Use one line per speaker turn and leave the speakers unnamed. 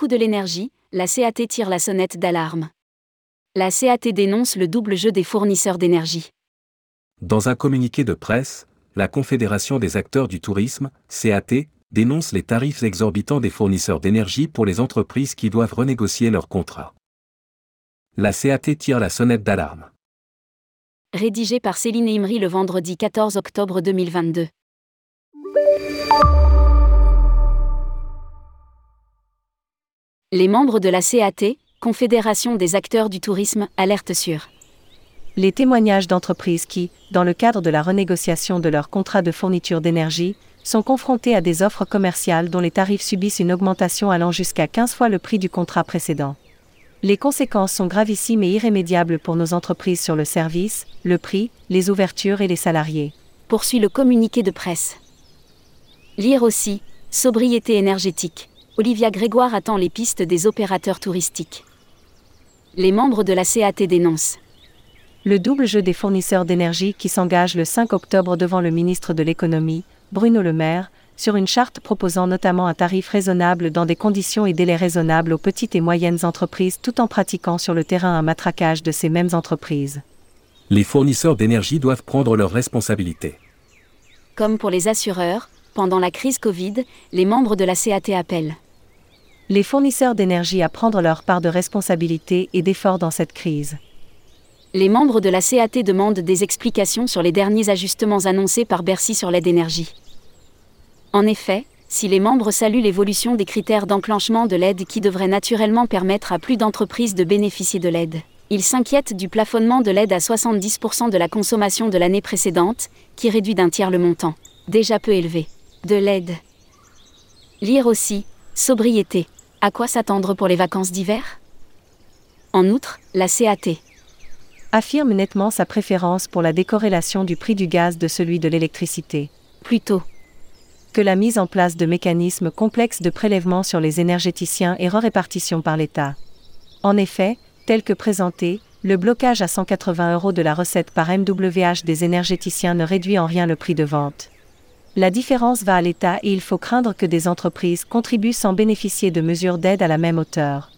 coût de l'énergie, la CAT tire la sonnette d'alarme. La CAT dénonce le double jeu des fournisseurs d'énergie.
Dans un communiqué de presse, la Confédération des acteurs du tourisme, CAT, dénonce les tarifs exorbitants des fournisseurs d'énergie pour les entreprises qui doivent renégocier leurs contrats. La CAT tire la sonnette d'alarme.
Rédigé par Céline Imri le vendredi 14 octobre 2022. Les membres de la CAT, Confédération des acteurs du tourisme, alertent sur
les témoignages d'entreprises qui, dans le cadre de la renégociation de leur contrat de fourniture d'énergie, sont confrontés à des offres commerciales dont les tarifs subissent une augmentation allant jusqu'à 15 fois le prix du contrat précédent. Les conséquences sont gravissimes et irrémédiables pour nos entreprises sur le service, le prix, les ouvertures et les salariés.
Poursuit le communiqué de presse. Lire aussi, sobriété énergétique. Olivia Grégoire attend les pistes des opérateurs touristiques. Les membres de la CAT dénoncent.
Le double jeu des fournisseurs d'énergie qui s'engage le 5 octobre devant le ministre de l'économie, Bruno Le Maire, sur une charte proposant notamment un tarif raisonnable dans des conditions et délais raisonnables aux petites et moyennes entreprises tout en pratiquant sur le terrain un matraquage de ces mêmes entreprises.
Les fournisseurs d'énergie doivent prendre leurs responsabilités.
Comme pour les assureurs, pendant la crise Covid, les membres de la CAT appellent
les fournisseurs d'énergie à prendre leur part de responsabilité et d'effort dans cette crise.
Les membres de la CAT demandent des explications sur les derniers ajustements annoncés par Bercy sur l'aide énergie. En effet, si les membres saluent l'évolution des critères d'enclenchement de l'aide qui devrait naturellement permettre à plus d'entreprises de bénéficier de l'aide, ils s'inquiètent du plafonnement de l'aide à 70% de la consommation de l'année précédente, qui réduit d'un tiers le montant, déjà peu élevé, de l'aide. Lire aussi, sobriété. À quoi s'attendre pour les vacances d'hiver? En outre, la CAT
affirme nettement sa préférence pour la décorrélation du prix du gaz de celui de l'électricité.
Plutôt
que la mise en place de mécanismes complexes de prélèvement sur les énergéticiens et re-répartition par l'État. En effet, tel que présenté, le blocage à 180 euros de la recette par MWH des énergéticiens ne réduit en rien le prix de vente. La différence va à l'État et il faut craindre que des entreprises contribuent sans bénéficier de mesures d'aide à la même hauteur.